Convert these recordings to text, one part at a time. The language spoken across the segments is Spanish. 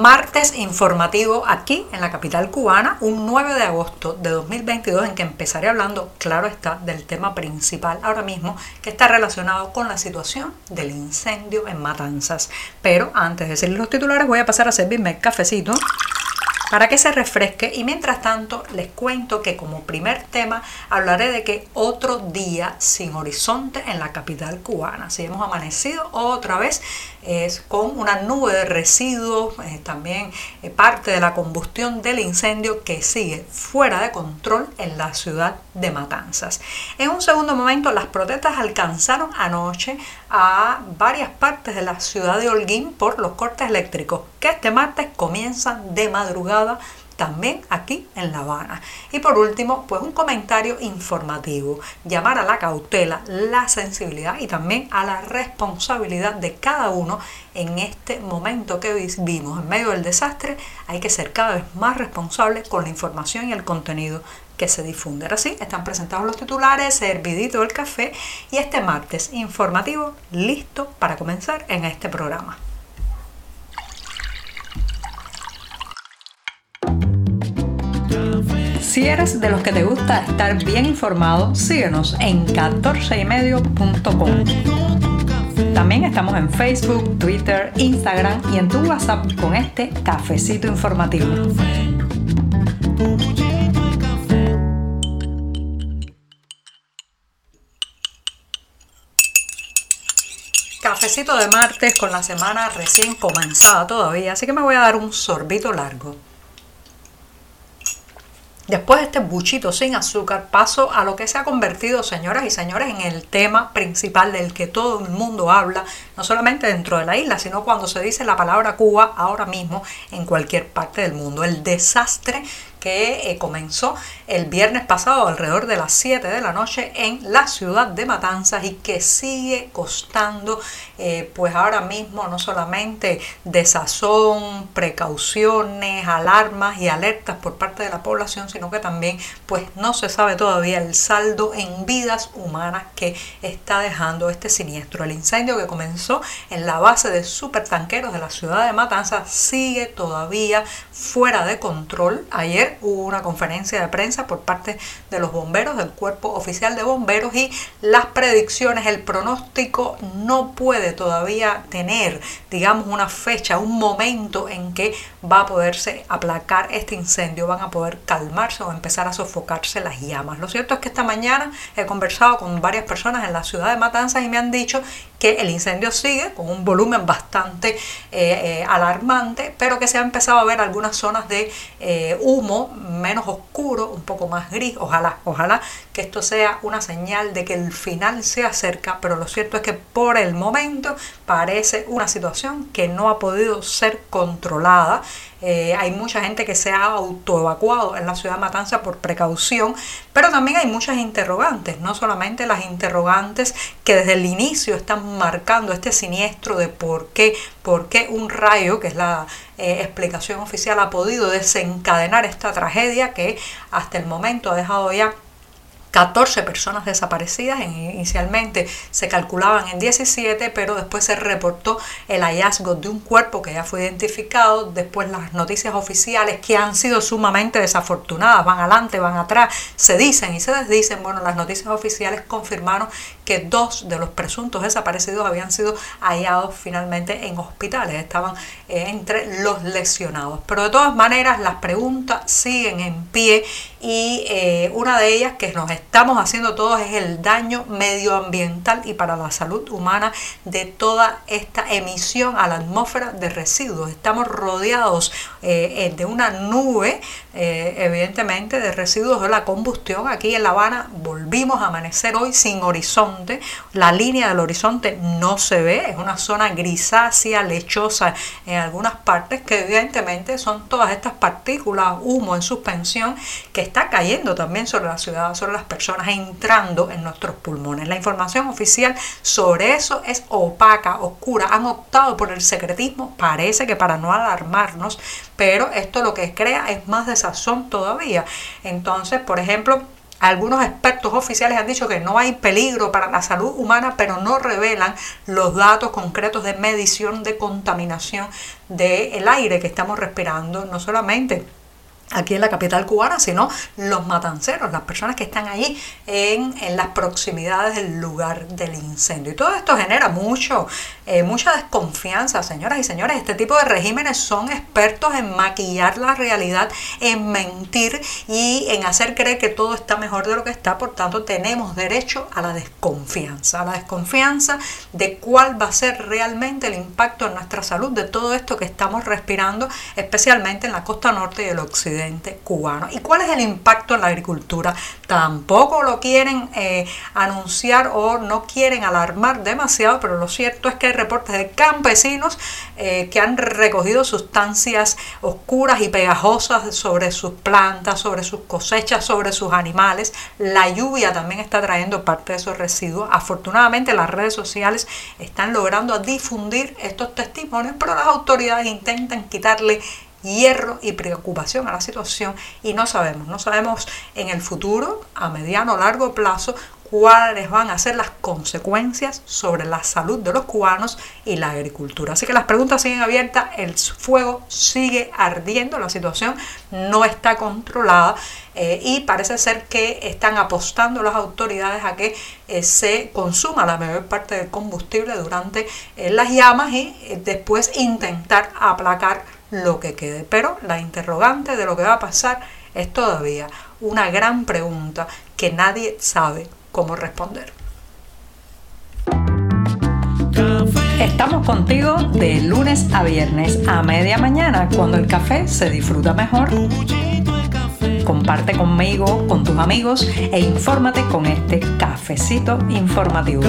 martes informativo aquí en la capital cubana, un 9 de agosto de 2022 en que empezaré hablando, claro está, del tema principal ahora mismo que está relacionado con la situación del incendio en Matanzas. Pero antes de decir los titulares voy a pasar a servirme el cafecito para que se refresque y mientras tanto les cuento que como primer tema hablaré de que otro día sin horizonte en la capital cubana. Si hemos amanecido otra vez es con una nube de residuos, también eh, parte de la combustión del incendio que sigue fuera de control en la ciudad de Matanzas. En un segundo momento, las protestas alcanzaron anoche a varias partes de la ciudad de Holguín por los cortes eléctricos que este martes comienzan de madrugada también aquí en La Habana. Y por último, pues un comentario informativo, llamar a la cautela, la sensibilidad y también a la responsabilidad de cada uno en este momento que vivimos en medio del desastre. Hay que ser cada vez más responsables con la información y el contenido que se difunde. Ahora sí, están presentados los titulares, servidito el café y este martes informativo listo para comenzar en este programa. Si eres de los que te gusta estar bien informado, síguenos en 14ymedio.com. También estamos en Facebook, Twitter, Instagram y en tu WhatsApp con este cafecito informativo. Cafecito de martes con la semana recién comenzada todavía, así que me voy a dar un sorbito largo. Después de este buchito sin azúcar, paso a lo que se ha convertido, señoras y señores, en el tema principal del que todo el mundo habla, no solamente dentro de la isla, sino cuando se dice la palabra Cuba ahora mismo en cualquier parte del mundo. El desastre que eh, comenzó el viernes pasado alrededor de las 7 de la noche en la ciudad de Matanzas y que sigue costando eh, pues ahora mismo no solamente desazón, precauciones, alarmas y alertas por parte de la población, sino que también pues no se sabe todavía el saldo en vidas humanas que está dejando este siniestro. El incendio que comenzó en la base de supertanqueros de la ciudad de Matanzas sigue todavía fuera de control. Ayer hubo una conferencia de prensa por parte de los bomberos, del cuerpo oficial de bomberos y las predicciones, el pronóstico no puede todavía tener, digamos, una fecha, un momento en que va a poderse aplacar este incendio, van a poder calmarse o empezar a sofocarse las llamas. Lo cierto es que esta mañana he conversado con varias personas en la ciudad de Matanzas y me han dicho que el incendio sigue con un volumen bastante eh, eh, alarmante, pero que se ha empezado a ver algunas zonas de eh, humo menos oscuro, un poco más gris. Ojalá, ojalá que esto sea una señal de que el final se acerca, pero lo cierto es que por el momento parece una situación que no ha podido ser controlada eh, hay mucha gente que se ha autoevacuado en la ciudad de Matanza por precaución, pero también hay muchas interrogantes, no solamente las interrogantes que desde el inicio están marcando este siniestro de por qué, por qué un rayo, que es la eh, explicación oficial, ha podido desencadenar esta tragedia que hasta el momento ha dejado ya 14 personas desaparecidas. Inicialmente se calculaban en 17, pero después se reportó el hallazgo de un cuerpo que ya fue identificado. Después las noticias oficiales que han sido sumamente desafortunadas, van adelante, van atrás, se dicen y se desdicen. Bueno, las noticias oficiales confirmaron que dos de los presuntos desaparecidos habían sido hallados finalmente en hospitales, estaban eh, entre los lesionados. Pero de todas maneras las preguntas siguen en pie y eh, una de ellas que nos estamos haciendo todos es el daño medioambiental y para la salud humana de toda esta emisión a la atmósfera de residuos. Estamos rodeados eh, eh, de una nube, evidentemente, de residuos de la combustión. Aquí en La Habana volvimos a amanecer hoy sin horizonte la línea del horizonte no se ve, es una zona grisácea, lechosa en algunas partes que evidentemente son todas estas partículas, humo en suspensión que está cayendo también sobre la ciudad, sobre las personas, entrando en nuestros pulmones. La información oficial sobre eso es opaca, oscura, han optado por el secretismo, parece que para no alarmarnos, pero esto lo que crea es más desazón todavía. Entonces, por ejemplo, algunos expertos oficiales han dicho que no hay peligro para la salud humana, pero no revelan los datos concretos de medición de contaminación del aire que estamos respirando, no solamente aquí en la capital cubana, sino los matanceros, las personas que están allí en, las proximidades del lugar del incendio. Y todo esto genera mucho, eh, mucha desconfianza, señoras y señores. Este tipo de regímenes son expertos en maquillar la realidad, en mentir y en hacer creer que todo está mejor de lo que está. Por tanto, tenemos derecho a la desconfianza, a la desconfianza de cuál va a ser realmente el impacto en nuestra salud de todo esto que estamos respirando, especialmente en la costa norte y el occidente cubano. ¿Y cuál es el impacto en la agricultura? Tampoco lo quieren eh, anunciar o no quieren alarmar demasiado, pero lo cierto es que hay reportes de campesinos eh, que han recogido sustancias oscuras y pegajosas sobre sus plantas, sobre sus cosechas, sobre sus animales. La lluvia también está trayendo parte de esos residuos. Afortunadamente las redes sociales están logrando difundir estos testimonios, pero las autoridades intentan quitarle hierro y preocupación a la situación y no sabemos, no sabemos en el futuro, a mediano o largo plazo, cuáles van a ser las consecuencias sobre la salud de los cubanos y la agricultura. Así que las preguntas siguen abiertas, el fuego sigue ardiendo, la situación no está controlada eh, y parece ser que están apostando las autoridades a que eh, se consuma la mayor parte del combustible durante eh, las llamas y después intentar aplacar lo que quede. Pero la interrogante de lo que va a pasar es todavía una gran pregunta que nadie sabe cómo responder. Estamos contigo de lunes a viernes a media mañana cuando el café se disfruta mejor. Comparte conmigo, con tus amigos e infórmate con este cafecito informativo.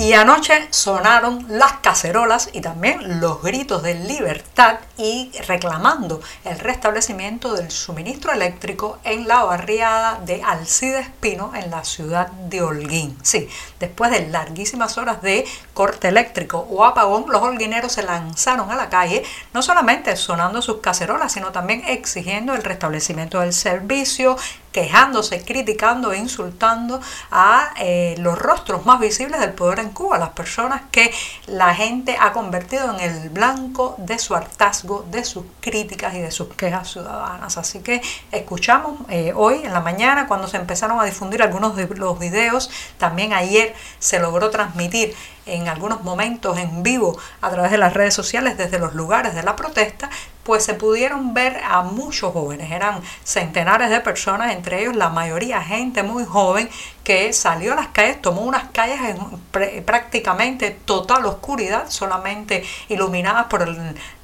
Y anoche sonaron las cacerolas y también los gritos de libertad y reclamando el restablecimiento del suministro eléctrico en la barriada de Alcide Espino en la ciudad de Holguín. Sí, después de larguísimas horas de corte eléctrico o apagón, los holguineros se lanzaron a la calle, no solamente sonando sus cacerolas, sino también exigiendo el restablecimiento del servicio, quejándose, criticando e insultando a eh, los rostros más visibles del poder en Cuba, las personas que la gente ha convertido en el blanco de su hartazgo, de sus críticas y de sus quejas ciudadanas. Así que escuchamos eh, hoy en la mañana cuando se empezaron a difundir algunos de los videos, también ayer se logró transmitir en algunos momentos en vivo a través de las redes sociales desde los lugares de la protesta, pues se pudieron ver a muchos jóvenes, eran centenares de personas, entre ellos la mayoría gente muy joven que salió a las calles, tomó unas calles en prácticamente total oscuridad, solamente iluminadas por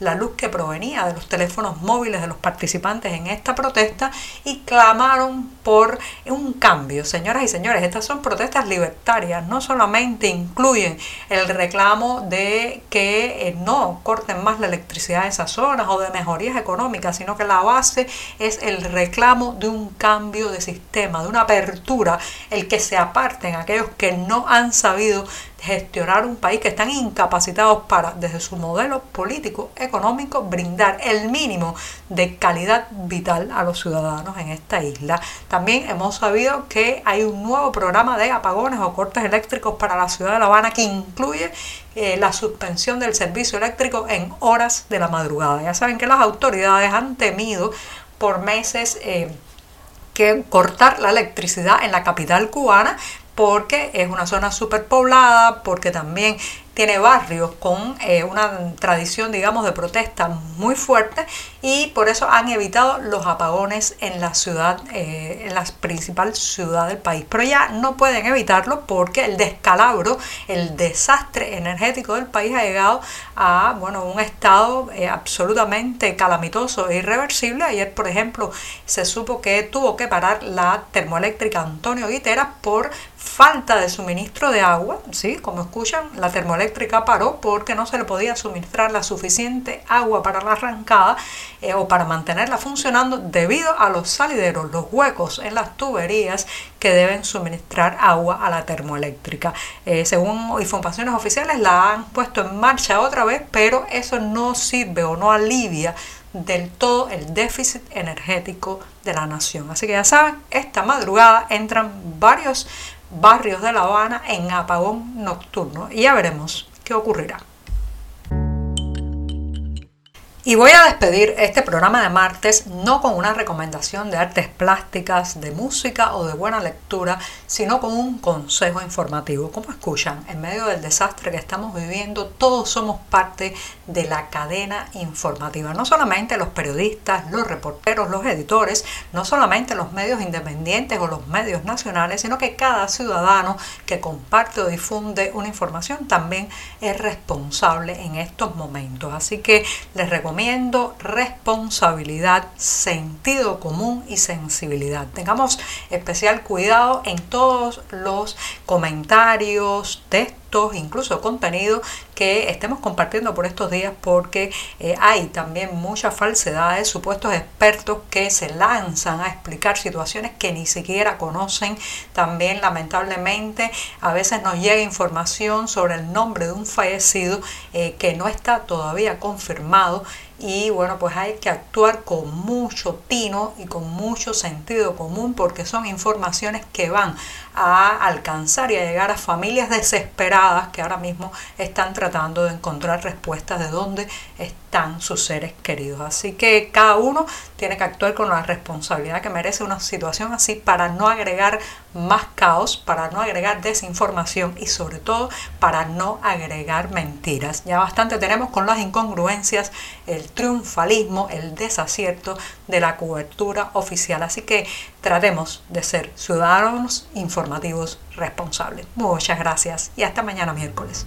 la luz que provenía de los teléfonos móviles de los participantes en esta protesta y clamaron por un cambio. Señoras y señores, estas son protestas libertarias, no solamente incluyen el reclamo de que eh, no corten más la electricidad en esas zonas o de mejorías económicas, sino que la base es el reclamo de un cambio de sistema, de una apertura, el que se aparten aquellos que no han sabido gestionar un país, que están incapacitados para, desde su modelo político, económico, brindar el mínimo de calidad vital a los ciudadanos en esta isla. También hemos sabido que hay un nuevo programa de apagones o cortes eléctricos para la ciudad de La Habana que incluye eh, la suspensión del servicio eléctrico en horas de la madrugada. Ya saben que las autoridades han temido por meses eh, que cortar la electricidad en la capital cubana porque es una zona superpoblada, porque también tiene barrios con eh, una tradición, digamos, de protesta muy fuerte y por eso han evitado los apagones en la ciudad, eh, en la principal ciudad del país. Pero ya no pueden evitarlo porque el descalabro, el desastre energético del país ha llegado a, bueno, un estado eh, absolutamente calamitoso e irreversible. Ayer, por ejemplo, se supo que tuvo que parar la termoeléctrica Antonio Guiteras por falta de suministro de agua, ¿sí? como escuchan, la termoeléctrica paró porque no se le podía suministrar la suficiente agua para la arrancada eh, o para mantenerla funcionando debido a los salideros, los huecos en las tuberías que deben suministrar agua a la termoeléctrica. Eh, según informaciones oficiales la han puesto en marcha otra vez, pero eso no sirve o no alivia del todo el déficit energético de la nación. Así que ya saben, esta madrugada entran varios barrios de La Habana en apagón nocturno y ya veremos qué ocurrirá. Y voy a despedir este programa de martes no con una recomendación de artes plásticas, de música o de buena lectura, sino con un consejo informativo. Como escuchan, en medio del desastre que estamos viviendo, todos somos parte de la cadena informativa. No solamente los periodistas, los reporteros, los editores, no solamente los medios independientes o los medios nacionales, sino que cada ciudadano que comparte o difunde una información también es responsable en estos momentos. Así que les recomiendo responsabilidad, sentido común y sensibilidad. Tengamos especial cuidado en todos los comentarios, textos, incluso contenido que estemos compartiendo por estos días porque eh, hay también muchas falsedades, supuestos expertos que se lanzan a explicar situaciones que ni siquiera conocen. También lamentablemente a veces nos llega información sobre el nombre de un fallecido eh, que no está todavía confirmado y bueno, pues hay que actuar con mucho tino y con mucho sentido común porque son informaciones que van a alcanzar y a llegar a familias desesperadas que ahora mismo están tratando de encontrar respuestas de dónde están sus seres queridos. Así que cada uno tiene que actuar con la responsabilidad que merece una situación así para no agregar más caos, para no agregar desinformación y sobre todo para no agregar mentiras. Ya bastante tenemos con las incongruencias, el triunfalismo, el desacierto de la cobertura oficial. Así que tratemos de ser ciudadanos informativos responsables. Muchas gracias y hasta mañana miércoles.